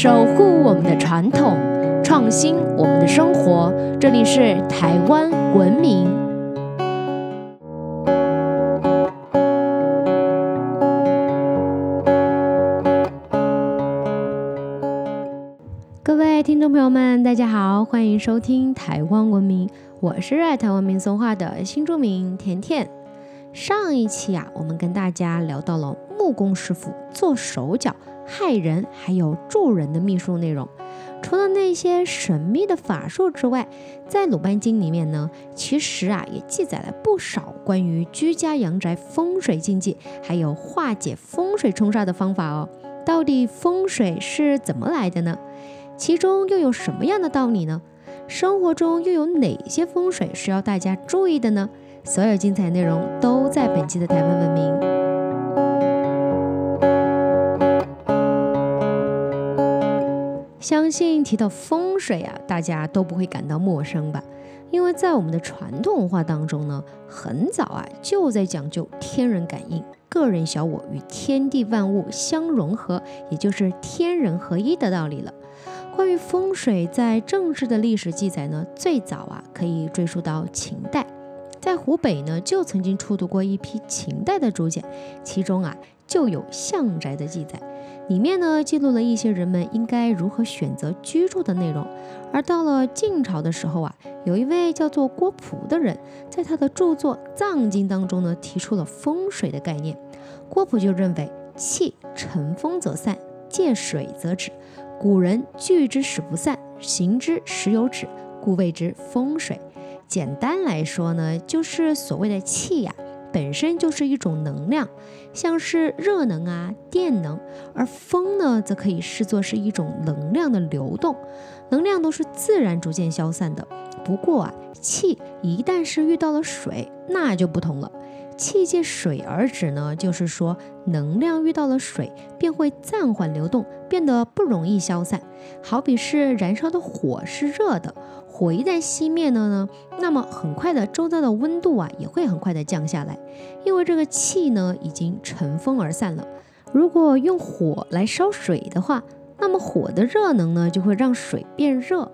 守护我们的传统，创新我们的生活。这里是台湾文明。各位听众朋友们，大家好，欢迎收听台湾文明，我是热爱台湾民俗画的新著名甜甜。上一期啊，我们跟大家聊到了木工师傅做手脚。害人还有助人的秘术内容，除了那些神秘的法术之外，在《鲁班经》里面呢，其实啊也记载了不少关于居家阳宅风水禁忌，还有化解风水冲煞的方法哦。到底风水是怎么来的呢？其中又有什么样的道理呢？生活中又有哪些风水需要大家注意的呢？所有精彩内容都在本期的台湾文明。相信提到风水啊，大家都不会感到陌生吧？因为在我们的传统文化当中呢，很早啊就在讲究天人感应、个人小我与天地万物相融合，也就是天人合一的道理了。关于风水，在正式的历史记载呢，最早啊可以追溯到秦代，在湖北呢就曾经出土过一批秦代的竹简，其中啊就有相宅的记载。里面呢记录了一些人们应该如何选择居住的内容，而到了晋朝的时候啊，有一位叫做郭璞的人，在他的著作《藏经》当中呢提出了风水的概念。郭璞就认为气乘风则散，借水则止。古人聚之使不散，行之时有止，故谓之风水。简单来说呢，就是所谓的气呀。本身就是一种能量，像是热能啊、电能，而风呢，则可以视作是一种能量的流动，能量都是自然逐渐消散的。不过啊，气一旦是遇到了水，那就不同了。气借水而止呢，就是说能量遇到了水，便会暂缓流动，变得不容易消散。好比是燃烧的火是热的。火一旦熄灭了呢，那么很快的周遭的温度啊也会很快的降下来，因为这个气呢已经乘风而散了。如果用火来烧水的话，那么火的热能呢就会让水变热，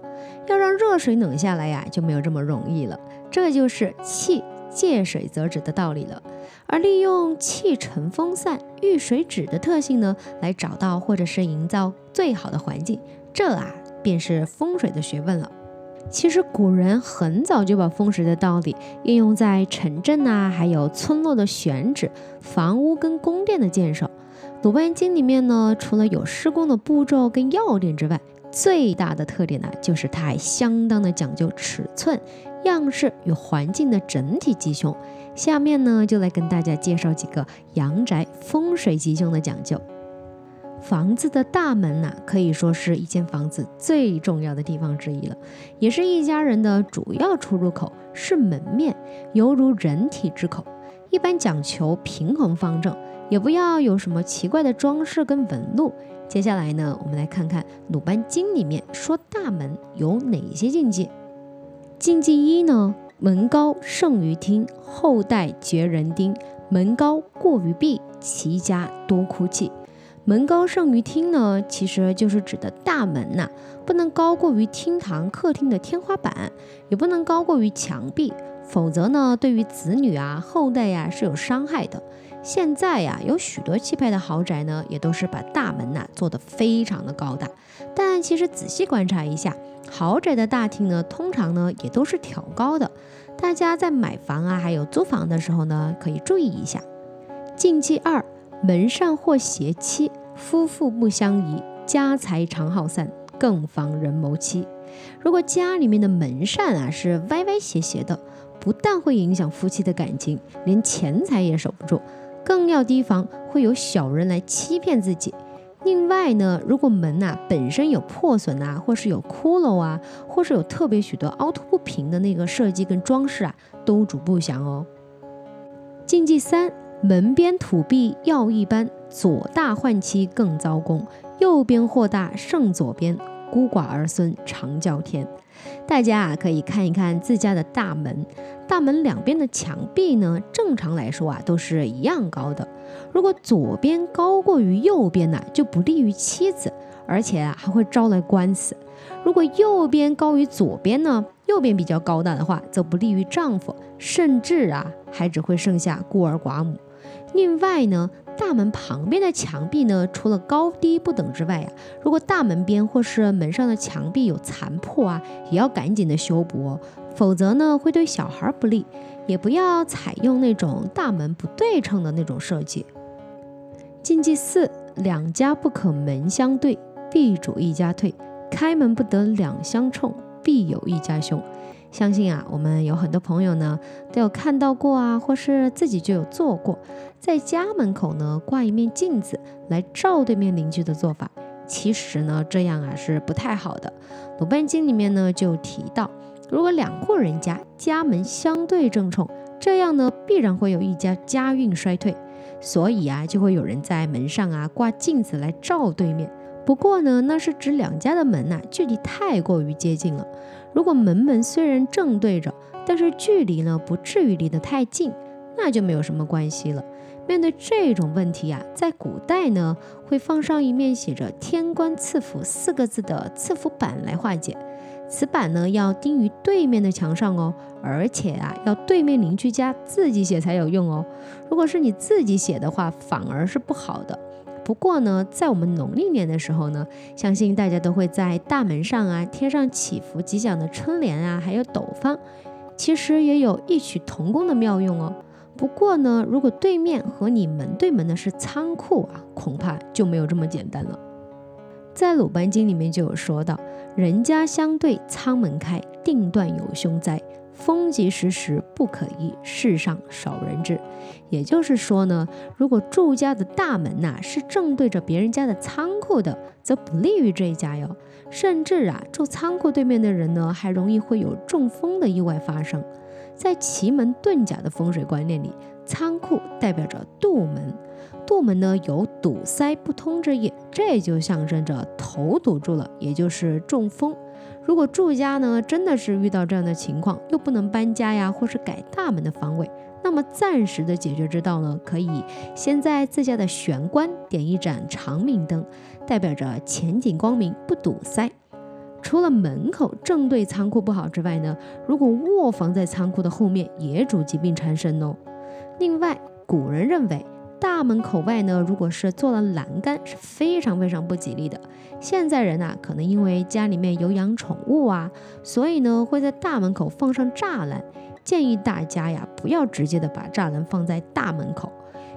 要让热水冷下来呀就没有这么容易了。这就是气借水则止的道理了。而利用气沉风散、遇水止的特性呢，来找到或者是营造最好的环境，这啊便是风水的学问了。其实古人很早就把风水的道理应用在城镇啊，还有村落的选址、房屋跟宫殿的建设。《鲁班经》里面呢，除了有施工的步骤跟要点之外，最大的特点呢，就是它还相当的讲究尺寸、样式与环境的整体吉凶。下面呢，就来跟大家介绍几个阳宅风水吉凶的讲究。房子的大门呐，可以说是一间房子最重要的地方之一了，也是一家人的主要出入口，是门面，犹如人体之口。一般讲求平衡方正，也不要有什么奇怪的装饰跟纹路。接下来呢，我们来看看《鲁班经》里面说大门有哪些禁忌。禁忌一呢，门高胜于厅，后代绝人丁。门高过于壁，其家多哭泣。门高胜于厅呢，其实就是指的大门呐，不能高过于厅堂、客厅的天花板，也不能高过于墙壁，否则呢，对于子女啊、后代呀是有伤害的。现在呀，有许多气派的豪宅呢，也都是把大门呐做得非常的高大，但其实仔细观察一下，豪宅的大厅呢，通常呢也都是挑高的。大家在买房啊，还有租房的时候呢，可以注意一下。禁忌二。门上或斜妻，夫妇不相宜，家财常耗散，更防人谋妻。如果家里面的门扇啊是歪歪斜斜的，不但会影响夫妻的感情，连钱财也守不住，更要提防会有小人来欺骗自己。另外呢，如果门呐本身有破损啊，或是有窟窿啊，或是有特别许多凹凸不平的那个设计跟装饰啊，都主不祥哦。禁忌三。门边土壁要一般，左大换妻更遭功；右边或大胜左边，孤寡儿孙常叫天。大家啊，可以看一看自家的大门，大门两边的墙壁呢，正常来说啊，都是一样高的。如果左边高过于右边呢，就不利于妻子；而且啊还会招来官司。如果右边高于左边呢，右边比较高大的话，则不利于丈夫，甚至啊还只会剩下孤儿寡母。另外呢，大门旁边的墙壁呢，除了高低不等之外啊，如果大门边或是门上的墙壁有残破啊，也要赶紧的修补哦，否则呢会对小孩不利。也不要采用那种大门不对称的那种设计。禁忌四：两家不可门相对，必主一家退；开门不得两相冲，必有一家凶。相信啊，我们有很多朋友呢都有看到过啊，或是自己就有做过，在家门口呢挂一面镜子来照对面邻居的做法。其实呢，这样啊是不太好的。《鲁班经》里面呢就提到，如果两户人家家门相对正冲，这样呢必然会有一家家运衰退。所以啊，就会有人在门上啊挂镜子来照对面。不过呢，那是指两家的门呐距离太过于接近了。如果门门虽然正对着，但是距离呢不至于离得太近，那就没有什么关系了。面对这种问题啊，在古代呢会放上一面写着“天官赐福”四个字的赐福板来化解。此板呢要钉于对面的墙上哦，而且啊要对面邻居家自己写才有用哦。如果是你自己写的话，反而是不好的。不过呢，在我们农历年的时候呢，相信大家都会在大门上啊贴上祈福吉祥的春联啊，还有斗方，其实也有异曲同工的妙用哦。不过呢，如果对面和你门对门的是仓库啊，恐怕就没有这么简单了。在《鲁班经》里面就有说到，人家相对，仓门开，定断有凶灾。风急时时不可依，世上少人知。也就是说呢，如果住家的大门呐是正对着别人家的仓库的，则不利于这一家哟。甚至啊，住仓库对面的人呢，还容易会有中风的意外发生。在奇门遁甲的风水观念里，仓库代表着杜门。杜门呢有堵塞不通之意，这就象征着头堵住了，也就是中风。如果住家呢真的是遇到这样的情况，又不能搬家呀，或是改大门的方位，那么暂时的解决之道呢，可以先在自家的玄关点一盏长明灯，代表着前景光明，不堵塞。除了门口正对仓库不好之外呢，如果卧房在仓库的后面，也主疾病缠身哦。另外，古人认为。大门口外呢，如果是做了栏杆，是非常非常不吉利的。现在人呐，可能因为家里面有养宠物啊，所以呢会在大门口放上栅栏。建议大家呀，不要直接的把栅栏放在大门口，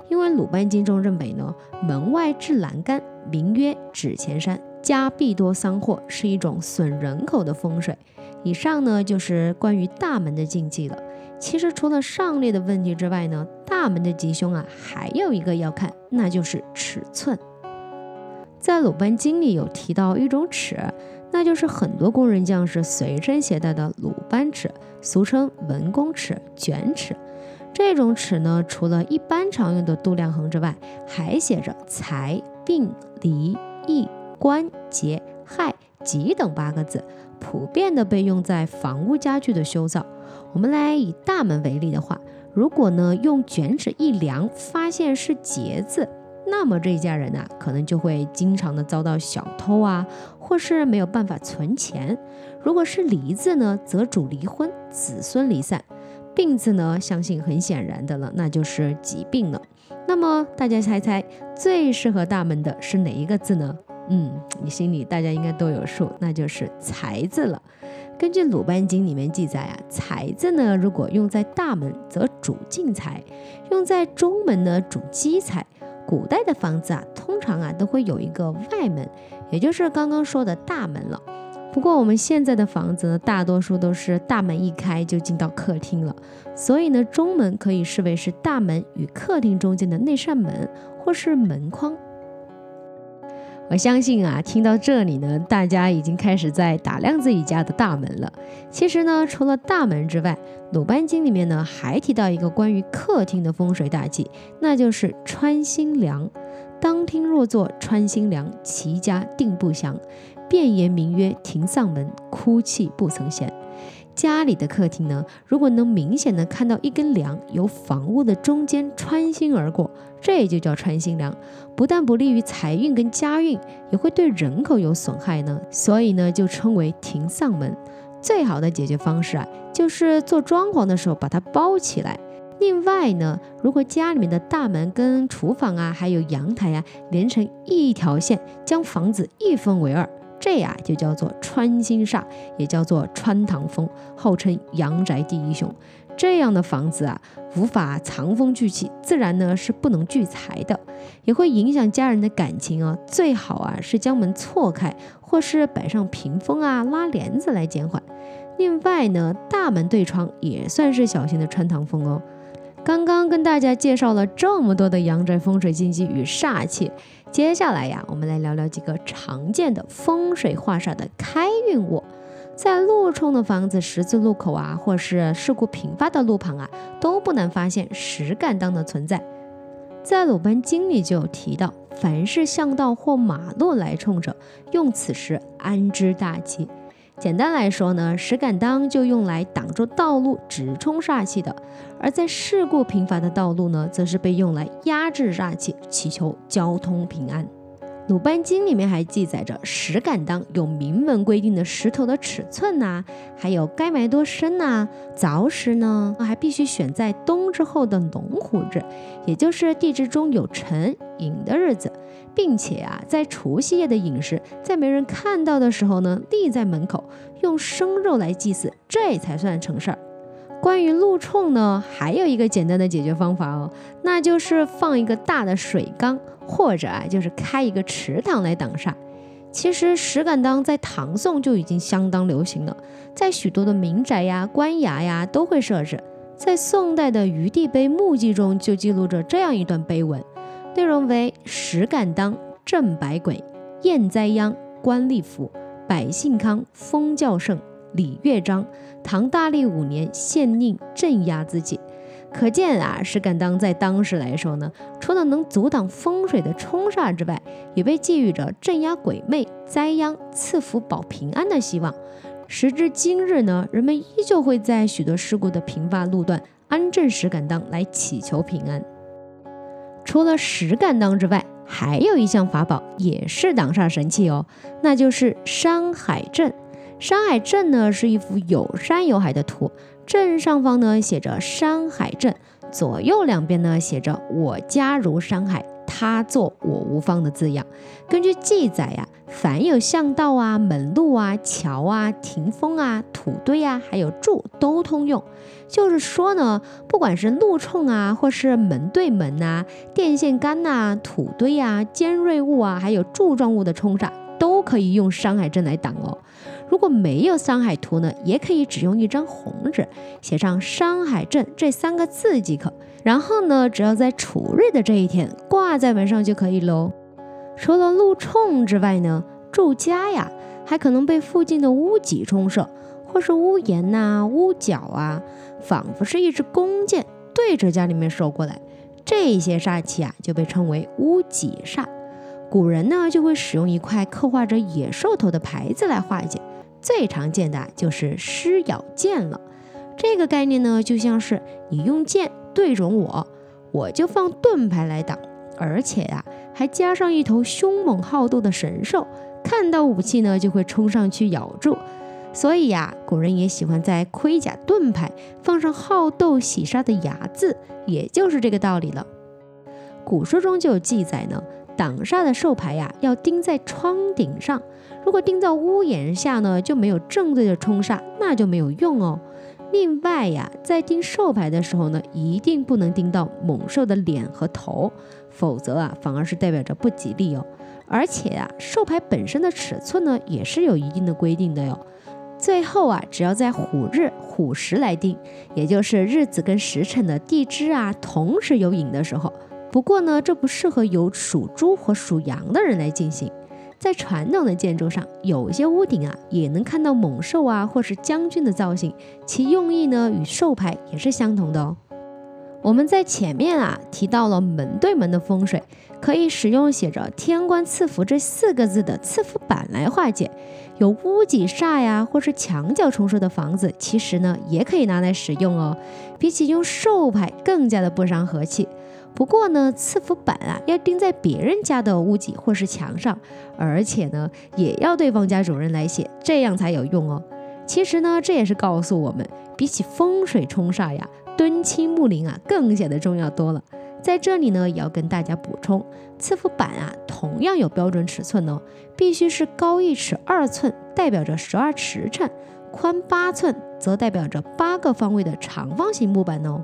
因为鲁班经中认为呢，门外置栏杆，名曰纸钱山，家必多丧祸，是一种损人口的风水。以上呢就是关于大门的禁忌了。其实除了上列的问题之外呢，大门的吉凶啊，还有一个要看，那就是尺寸。在《鲁班经》里有提到一种尺，那就是很多工人将士随身携带的鲁班尺，俗称文公尺、卷尺。这种尺呢，除了一般常用的度量衡之外，还写着财、病、离、义、官、节、害、吉等八个字，普遍的被用在房屋家具的修造。我们来以大门为例的话，如果呢用卷尺一量，发现是节字，那么这一家人呢可能就会经常的遭到小偷啊，或是没有办法存钱。如果是离字呢，则主离婚、子孙离散。病字呢，相信很显然的了，那就是疾病了。那么大家猜猜，最适合大门的是哪一个字呢？嗯，你心里大家应该都有数，那就是财字了。根据《鲁班经》里面记载啊，财字呢，如果用在大门，则主进财；用在中门呢，主积财。古代的房子啊，通常啊都会有一个外门，也就是刚刚说的大门了。不过我们现在的房子呢，大多数都是大门一开就进到客厅了，所以呢，中门可以视为是大门与客厅中间的那扇门，或是门框。我相信啊，听到这里呢，大家已经开始在打量自己家的大门了。其实呢，除了大门之外，《鲁班经》里面呢还提到一个关于客厅的风水大忌，那就是穿心梁。当厅若坐穿心梁，其家定不祥。便言名曰庭丧门，哭泣不曾闲。家里的客厅呢，如果能明显的看到一根梁由房屋的中间穿心而过，这就叫穿心梁，不但不利于财运跟家运，也会对人口有损害呢。所以呢，就称为停丧门。最好的解决方式啊，就是做装潢的时候把它包起来。另外呢，如果家里面的大门跟厨房啊，还有阳台啊连成一条线，将房子一分为二。这呀就叫做穿心煞，也叫做穿堂风，号称阳宅第一凶。这样的房子啊，无法藏风聚气，自然呢是不能聚财的，也会影响家人的感情哦。最好啊是将门错开，或是摆上屏风啊、拉帘子来减缓。另外呢，大门对窗也算是小型的穿堂风哦。刚刚跟大家介绍了这么多的阳宅风水禁忌与煞气，接下来呀，我们来聊聊几个常见的风水画煞的开运卧。在路冲的房子十字路口啊，或是事故频发的路旁啊，都不难发现石敢当的存在。在鲁班经里就有提到，凡是巷道或马路来冲者，用此石安之大吉。简单来说呢，石敢当就用来挡住道路、直冲煞气的；而在事故频繁的道路呢，则是被用来压制煞气，祈求交通平安。鲁班经里面还记载着石敢当有明文规定的石头的尺寸呐，还有该埋多深呐。凿石呢，还必须选在冬之后的龙虎日，也就是地支中有辰寅的日子，并且啊，在除夕夜的饮食，在没人看到的时候呢，立在门口用生肉来祭祀，这才算成事儿。关于路冲呢，还有一个简单的解决方法哦，那就是放一个大的水缸。或者啊，就是开一个池塘来挡煞。其实石敢当在唐宋就已经相当流行了，在许多的民宅呀、官衙呀都会设置。在宋代的余地碑墓记中就记录着这样一段碑文，内容为：石敢当镇百鬼，燕灾殃，官吏福，百姓康，风教盛，礼乐章。唐大历五年，县令镇压自己。可见啊，石敢当在当时来说呢，除了能阻挡风水的冲煞之外，也被寄予着镇压鬼魅、灾殃、赐福保平安的希望。时至今日呢，人们依旧会在许多事故的频发路段安镇石敢当来祈求平安。除了石敢当之外，还有一项法宝也是挡煞神器哦，那就是山海镇。山海镇呢是一幅有山有海的图。正上方呢写着山海镇，左右两边呢写着我家如山海，他作我无方的字样。根据记载呀，凡有巷道啊、门路啊、桥啊、亭峰啊、土堆啊，还有柱都通用。就是说呢，不管是路冲啊，或是门对门呐、电线杆呐、土堆啊、尖锐物啊，还有柱状物的冲煞，都可以用山海镇来挡哦。如果没有山海图呢，也可以只用一张红纸写上“山海镇”这三个字即可。然后呢，只要在除日的这一天挂在门上就可以喽。除了路冲之外呢，住家呀还可能被附近的屋脊冲射，或是屋檐呐、屋角啊，仿佛是一支弓箭对着家里面射过来。这些煞气啊就被称为屋脊煞。古人呢就会使用一块刻画着野兽头的牌子来化解。最常见的就是狮咬剑了，这个概念呢，就像是你用剑对准我，我就放盾牌来挡，而且呀，还加上一头凶猛好斗的神兽，看到武器呢，就会冲上去咬住。所以呀，古人也喜欢在盔甲盾牌放上好斗喜杀的牙字，也就是这个道理了。古书中就有记载呢。挡煞的兽牌呀，要钉在窗顶上。如果钉在屋檐下呢，就没有正对着冲煞，那就没有用哦。另外呀，在钉兽牌的时候呢，一定不能钉到猛兽的脸和头，否则啊，反而是代表着不吉利哦。而且啊，兽牌本身的尺寸呢，也是有一定的规定的哟。最后啊，只要在虎日虎时来钉，也就是日子跟时辰的地支啊，同时有影的时候。不过呢，这不适合由属猪和属羊的人来进行。在传统的建筑上，有些屋顶啊也能看到猛兽啊或是将军的造型，其用意呢与兽牌也是相同的哦。我们在前面啊提到了门对门的风水，可以使用写着“天官赐福”这四个字的赐福板来化解。有屋脊煞呀，或是墙角冲射的房子，其实呢也可以拿来使用哦。比起用兽牌更加的不伤和气。不过呢，赐福板啊要钉在别人家的屋脊或是墙上，而且呢也要对方家主人来写，这样才有用哦。其实呢，这也是告诉我们，比起风水冲煞呀，敦亲睦邻啊更显得重要多了。在这里呢，也要跟大家补充，赐福板啊，同样有标准尺寸哦，必须是高一尺二寸，代表着十二时辰；宽八寸，则代表着八个方位的长方形木板哦。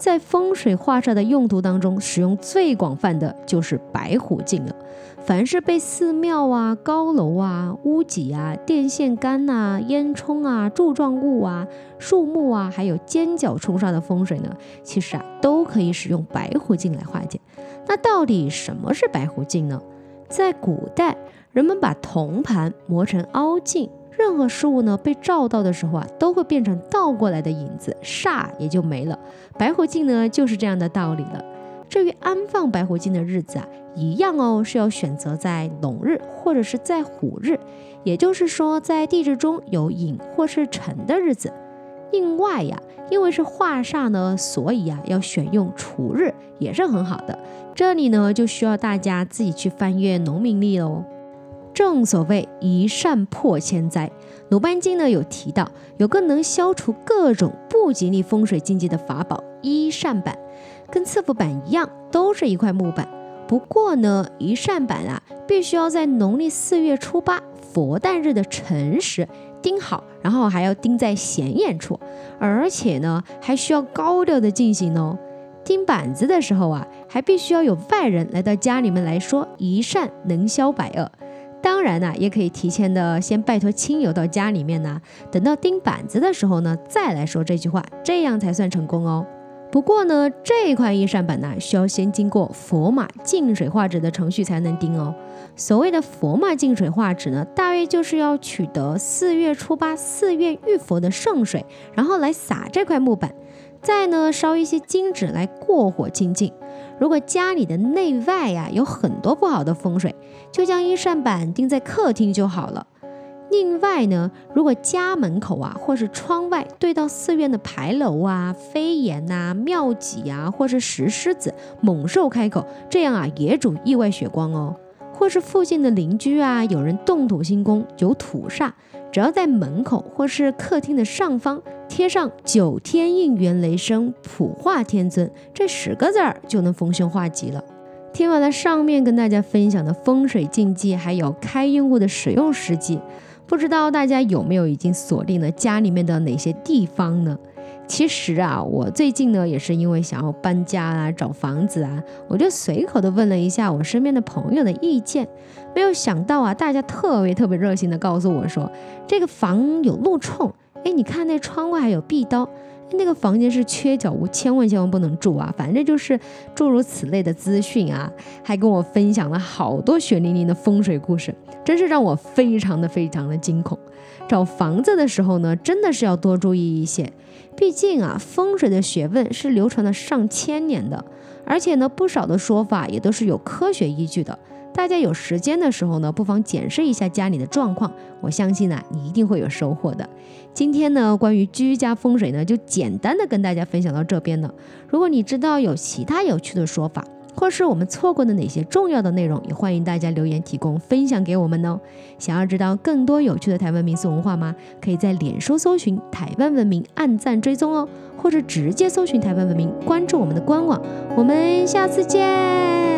在风水画煞的用途当中，使用最广泛的就是白虎镜了。凡是被寺庙啊、高楼啊、屋脊啊、电线杆呐、烟囱啊、柱状物啊、树木啊，还有尖角冲煞的风水呢，其实啊都可以使用白虎镜来化解。那到底什么是白虎镜呢？在古代，人们把铜盘磨成凹镜。任何事物呢被照到的时候啊，都会变成倒过来的影子，煞也就没了。白虎镜呢就是这样的道理了。至于安放白虎镜的日子啊，一样哦，是要选择在龙日或者是在虎日，也就是说在地支中有寅或是辰的日子。另外呀，因为是化煞呢，所以啊要选用除日也是很好的。这里呢就需要大家自己去翻阅农民历喽。正所谓一善破千灾，鲁班经呢有提到，有个能消除各种不吉利风水禁忌的法宝——一善板，跟赐福板一样，都是一块木板。不过呢，一善板啊，必须要在农历四月初八佛诞日的辰时钉好，然后还要钉在显眼处，而且呢，还需要高调的进行哦。钉板子的时候啊，还必须要有外人来到家里面来说一善能消百恶。当然呢，也可以提前的先拜托亲友到家里面呢，等到钉板子的时候呢，再来说这句话，这样才算成功哦。不过呢，这块一扇板呢，需要先经过佛马净水画纸的程序才能钉哦。所谓的佛马净水画纸呢，大约就是要取得四月初八四月浴佛的圣水，然后来撒这块木板，再呢烧一些金纸来过火清净。如果家里的内外呀有很多不好的风水，就将一扇板钉在客厅就好了。另外呢，如果家门口啊或是窗外对到寺院的牌楼啊、飞檐呐、庙脊啊，或是石狮子、猛兽开口，这样啊也主意外血光哦。或是附近的邻居啊有人动土兴工有土煞，只要在门口或是客厅的上方贴上“九天应元雷声普化天尊”这十个字儿，就能逢凶化吉了。听完了上面跟大家分享的风水禁忌，还有开运物的使用时机，不知道大家有没有已经锁定了家里面的哪些地方呢？其实啊，我最近呢也是因为想要搬家啊，找房子啊，我就随口的问了一下我身边的朋友的意见，没有想到啊，大家特别特别热心的告诉我说，这个房有路冲，哎，你看那窗外还有壁刀。那个房间是缺角屋，千万千万不能住啊！反正就是诸如此类的资讯啊，还跟我分享了好多血淋淋的风水故事，真是让我非常的非常的惊恐。找房子的时候呢，真的是要多注意一些，毕竟啊，风水的学问是流传了上千年的，而且呢，不少的说法也都是有科学依据的。大家有时间的时候呢，不妨检视一下家里的状况，我相信呢，你一定会有收获的。今天呢，关于居家风水呢，就简单的跟大家分享到这边了。如果你知道有其他有趣的说法，或是我们错过的哪些重要的内容，也欢迎大家留言提供分享给我们哦。想要知道更多有趣的台湾民俗文化吗？可以在脸书搜寻台湾文明，按赞追踪哦，或者直接搜寻台湾文明，关注我们的官网。我们下次见。